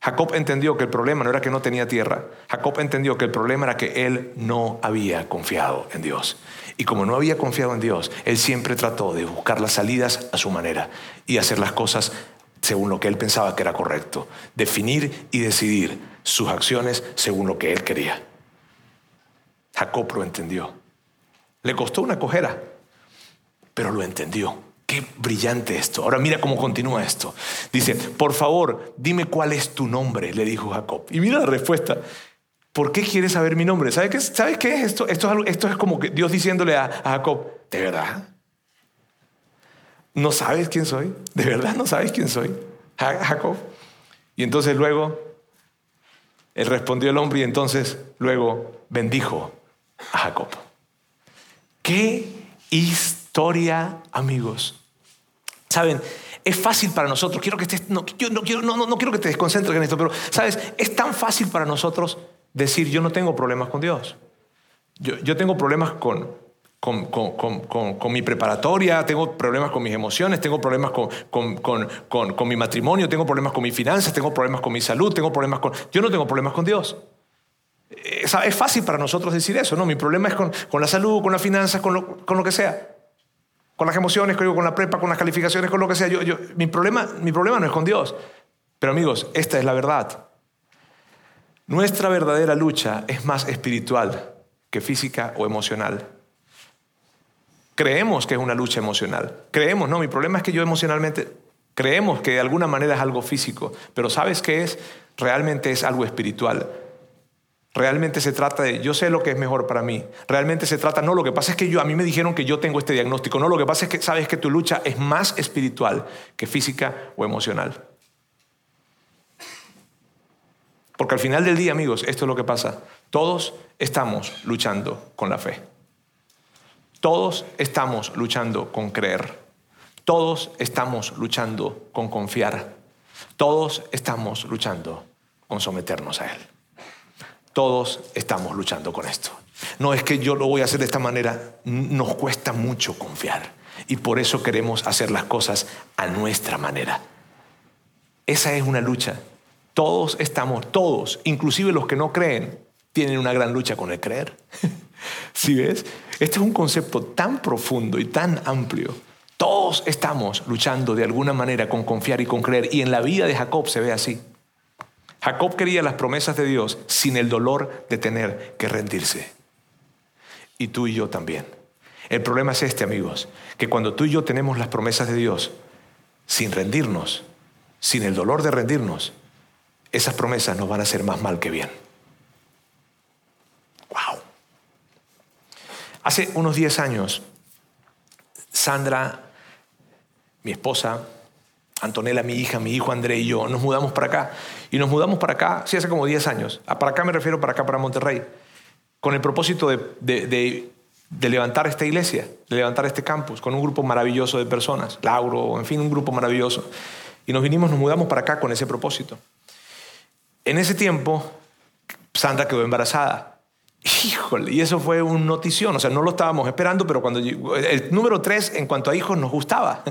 Jacob entendió que el problema no era que no tenía tierra. Jacob entendió que el problema era que él no había confiado en Dios. Y como no había confiado en Dios, él siempre trató de buscar las salidas a su manera y hacer las cosas según lo que él pensaba que era correcto. Definir y decidir sus acciones según lo que él quería. Jacob lo entendió. Le costó una cojera, pero lo entendió. Qué brillante esto. Ahora mira cómo continúa esto. Dice, por favor, dime cuál es tu nombre, le dijo Jacob. Y mira la respuesta. ¿Por qué quieres saber mi nombre? ¿Sabes qué, ¿Sabes qué es esto? Esto es, como que Dios diciéndole a, a Jacob, ¿de verdad? ¿No sabes quién soy? ¿De verdad no sabes quién soy? Jacob. Y entonces luego, él respondió el hombre y entonces luego bendijo a Jacob. ¿Qué historia, amigos? Saben, es fácil para nosotros, quiero que estés, no, yo no, quiero, no, no quiero que te desconcentres en esto, pero, ¿sabes? Es tan fácil para nosotros decir, yo no tengo problemas con Dios. Yo, yo tengo problemas con, con, con, con, mi preparatoria, tengo problemas con mis emociones, tengo problemas con, mi matrimonio, tengo problemas con mis finanzas, tengo problemas con mi salud, tengo problemas con... Yo no tengo problemas con Dios. Es, es fácil para nosotros decir eso, ¿no? Mi problema es con, la salud, con las finanzas, con lo, con lo que sea con las emociones, con la prepa, con las calificaciones, con lo que sea. Yo, yo, mi, problema, mi problema no es con Dios. Pero amigos, esta es la verdad. Nuestra verdadera lucha es más espiritual que física o emocional. Creemos que es una lucha emocional. Creemos, no, mi problema es que yo emocionalmente creemos que de alguna manera es algo físico, pero ¿sabes qué es? Realmente es algo espiritual. Realmente se trata de, yo sé lo que es mejor para mí. Realmente se trata, no, lo que pasa es que yo, a mí me dijeron que yo tengo este diagnóstico. No, lo que pasa es que sabes que tu lucha es más espiritual que física o emocional. Porque al final del día, amigos, esto es lo que pasa. Todos estamos luchando con la fe. Todos estamos luchando con creer. Todos estamos luchando con confiar. Todos estamos luchando con someternos a Él. Todos estamos luchando con esto. No es que yo lo voy a hacer de esta manera, nos cuesta mucho confiar y por eso queremos hacer las cosas a nuestra manera. Esa es una lucha. Todos estamos, todos, inclusive los que no creen, tienen una gran lucha con el creer. ¿Sí ves? Este es un concepto tan profundo y tan amplio. Todos estamos luchando de alguna manera con confiar y con creer. Y en la vida de Jacob se ve así. Jacob quería las promesas de Dios sin el dolor de tener que rendirse. Y tú y yo también. El problema es este, amigos, que cuando tú y yo tenemos las promesas de Dios sin rendirnos, sin el dolor de rendirnos, esas promesas nos van a hacer más mal que bien. Wow. Hace unos 10 años, Sandra, mi esposa, Antonella, mi hija, mi hijo André y yo nos mudamos para acá. Y nos mudamos para acá, sí, hace como 10 años. Para acá me refiero, para acá, para Monterrey. Con el propósito de, levantar esta iglesia, de levantar este campus, con un grupo maravilloso de personas. Lauro, en fin, un grupo maravilloso. Y nos vinimos, nos mudamos para acá con ese propósito. En ese tiempo, Sandra quedó embarazada. Híjole, y eso fue un notición, o sea, no lo estábamos esperando, pero cuando el número tres en cuanto a hijos nos gustaba,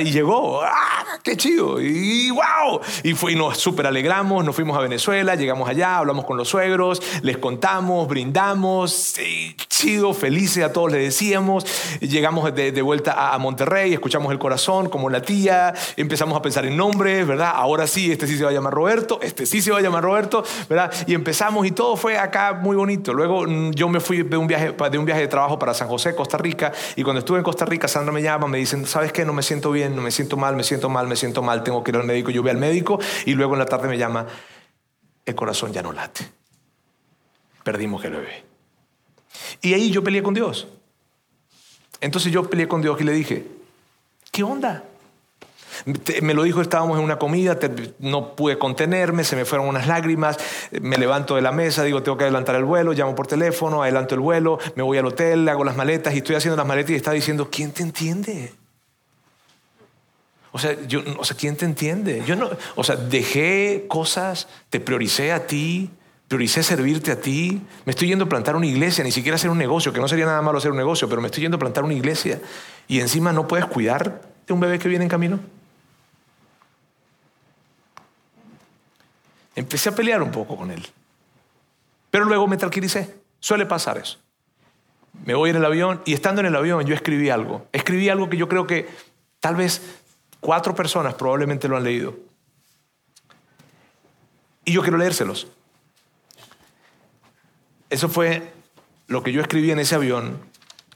y llegó, ¡ah, qué chido! Y wow, y, fue, y nos súper alegramos, nos fuimos a Venezuela, llegamos allá, hablamos con los suegros, les contamos, brindamos, chido, felices a todos les decíamos, llegamos de, vuelta a, Monterrey, escuchamos el corazón como la tía, empezamos a pensar en nombres, ¿verdad? Ahora sí, este sí se va a llamar Roberto, este sí se va a llamar Roberto, ¿verdad? Y empezamos y todo fue acá muy bonito. Luego Mm, yo me fui de un, viaje, de un viaje de trabajo para San José, Costa Rica, y cuando estuve en Costa Rica, Sandra me llama, me dicen, ¿sabes qué? No me siento bien, no me siento mal, me siento mal, me siento mal, tengo que ir al médico. Yo voy al médico y luego en la tarde me llama, el corazón ya no late. Perdimos el bebé. Y ahí yo peleé con Dios. Entonces yo peleé con Dios y le dije, ¿qué onda? Me lo dijo, estábamos en una comida, no pude contenerme, se me fueron unas lágrimas, me levanto de la mesa, digo, tengo que adelantar el vuelo, llamo por teléfono, adelanto el vuelo, me voy al hotel, hago las maletas y estoy haciendo las maletas y está diciendo, ¿quién te entiende? O sea, o sea, ¿quién te entiende? Yo no, o sea, dejé cosas, te prioricé a ti, prioricé servirte a ti. Me estoy yendo a plantar una iglesia, ni siquiera hacer un negocio, que no sería nada malo hacer un negocio, pero me estoy yendo a plantar una iglesia y encima no puedes cuidar de un bebé que viene en camino. Empecé a pelear un poco con él, pero luego me tranquilicé. Suele pasar eso. Me voy en el avión y estando en el avión yo escribí algo. Escribí algo que yo creo que tal vez Cuatro personas probablemente lo han leído. Y yo quiero leérselos. Eso fue lo que yo escribí en ese avión.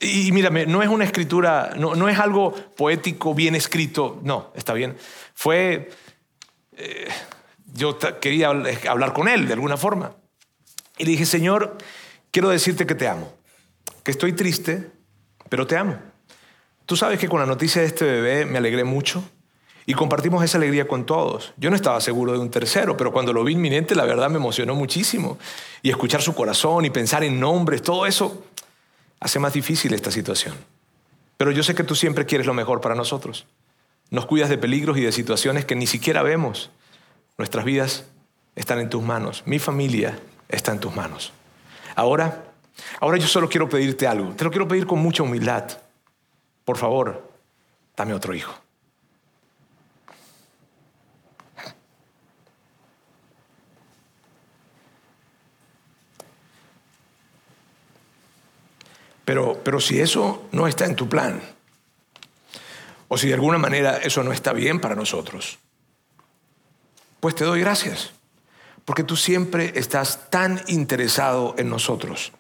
Y, mírame, no es una escritura, no, no, es algo poético, bien escrito, no, está bien. Fue, eh, yo quería hablar con él de alguna forma. Y le dije, Señor, quiero decirte que te amo, que estoy triste, pero te amo. Tú sabes que con la noticia de este bebé me alegré mucho. Y compartimos esa alegría con todos. Yo no estaba seguro de un tercero, pero cuando lo vi inminente, la verdad me emocionó muchísimo. Y escuchar su corazón y pensar en nombres, todo eso hace más difícil esta situación. Pero yo sé que tú siempre quieres lo mejor para nosotros. Nos cuidas de peligros y de situaciones que ni siquiera vemos. Nuestras vidas están en tus manos. Mi familia está en tus manos. Ahora, ahora yo solo quiero pedirte algo. Te lo quiero pedir con mucha humildad. Por favor, dame otro hijo. Pero, pero si eso no está en tu plan, o si de alguna manera eso no está bien para nosotros, pues te doy gracias, porque tú siempre estás tan interesado en nosotros.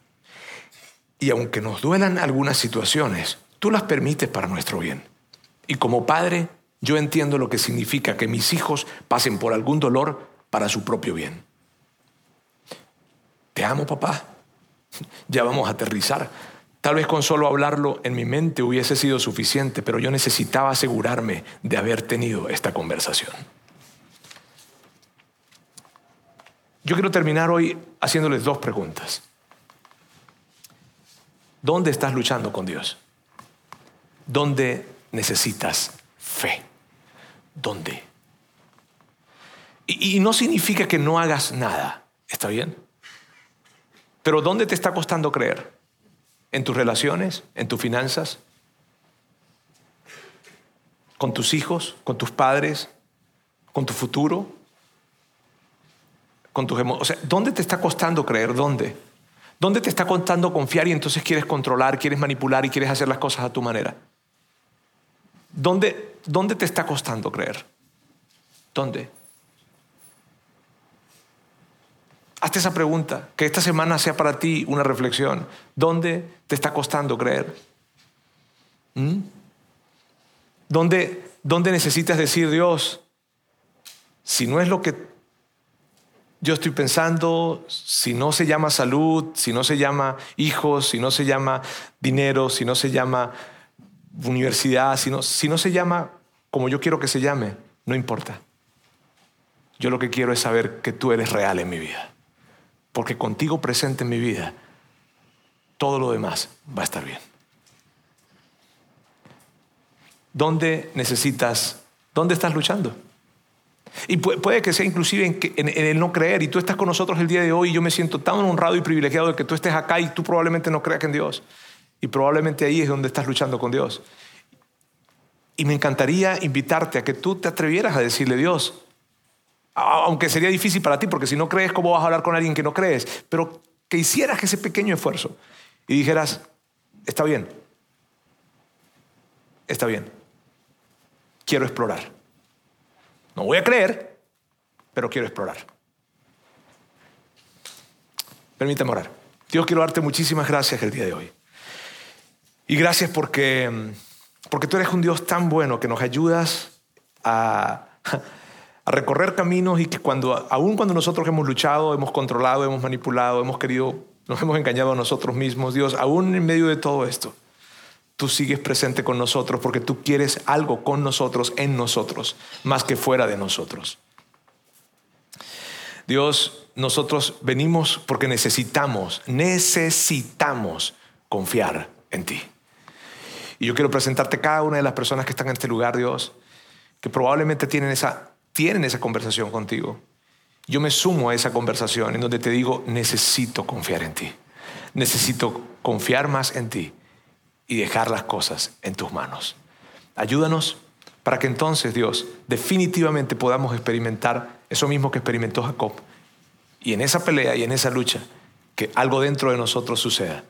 Y aunque nos duelan algunas situaciones, tú las permites para nuestro bien. Y como padre, yo entiendo lo que significa que mis hijos pasen por algún dolor para su propio bien. Te amo, papá. Ya vamos a aterrizar Tal vez con solo hablarlo en mi mente hubiese sido suficiente, pero yo necesitaba asegurarme de haber tenido esta conversación. Yo quiero terminar hoy haciéndoles dos preguntas. ¿Dónde estás luchando con Dios? ¿Dónde necesitas fe? ¿Dónde? Y, y, no significa que no hagas nada, ¿está bien? Pero ¿dónde te está costando creer? en tus relaciones, en tus finanzas, con tus hijos, con tus padres, con tu futuro, con. O sea, ¿dónde te está costando creer? ¿Dónde? ¿Dónde te está costando confiar y entonces quieres controlar, quieres manipular y quieres hacer las cosas a tu manera? ¿Dónde, dónde te está costando creer? ¿Dónde? Hazte esa pregunta, que esta semana sea para ti una reflexión. ¿Dónde te está costando creer? ¿Mm? ¿Dónde, ¿Dónde necesitas decir, Dios, si no es lo que yo estoy pensando, si no se llama salud, si no se llama hijos, si no se llama dinero, si no se llama universidad, si no, se llama como yo quiero que se llame, no importa. Yo lo que quiero es saber que tú eres real en mi vida porque contigo presente en mi vida, todo lo demás va a estar bien. ¿Dónde necesitas, dónde estás luchando? Y puede que sea inclusive en, el no creer. Y tú estás con nosotros el día de hoy y yo me siento tan honrado y privilegiado de que tú estés acá y tú probablemente no creas en Dios. Y probablemente ahí es donde estás luchando con Dios. Y me encantaría invitarte a que tú te atrevieras a decirle, Dios, aunque sería difícil para ti, porque si no crees, ¿cómo vas a hablar con alguien que no crees? Pero que hicieras ese pequeño esfuerzo y dijeras, está bien, está bien, quiero explorar. No voy a creer, pero quiero explorar. Permítame orar. Dios, quiero darte muchísimas gracias el día de hoy. Y gracias porque, porque tú eres un Dios tan bueno que nos ayudas a a recorrer caminos y que cuando, aun cuando nosotros hemos luchado, hemos controlado, hemos manipulado, hemos querido, nos hemos engañado a nosotros mismos, Dios, aún en medio de todo esto, tú sigues presente con nosotros porque tú quieres algo con nosotros, en nosotros, más que fuera de nosotros. Dios, nosotros venimos porque necesitamos, necesitamos confiar en ti. Y yo quiero presentarte cada una de las personas que están en este lugar, Dios, que probablemente tienen esa, tienen esa conversación contigo. Yo me sumo a esa conversación en donde te digo, necesito confiar en ti. Necesito confiar más en ti y dejar las cosas en tus manos. Ayúdanos para que entonces, Dios, definitivamente podamos experimentar eso mismo que experimentó Jacob. Y en esa pelea y en esa lucha, que algo dentro de nosotros suceda.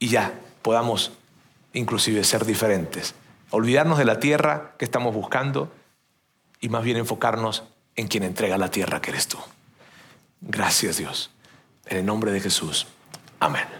Y ya podamos inclusive ser diferentes. Olvidarnos de la tierra que estamos buscando y más bien enfocarnos en quien entrega la tierra que eres tú. Gracias Dios. En el nombre de Jesús. Amén.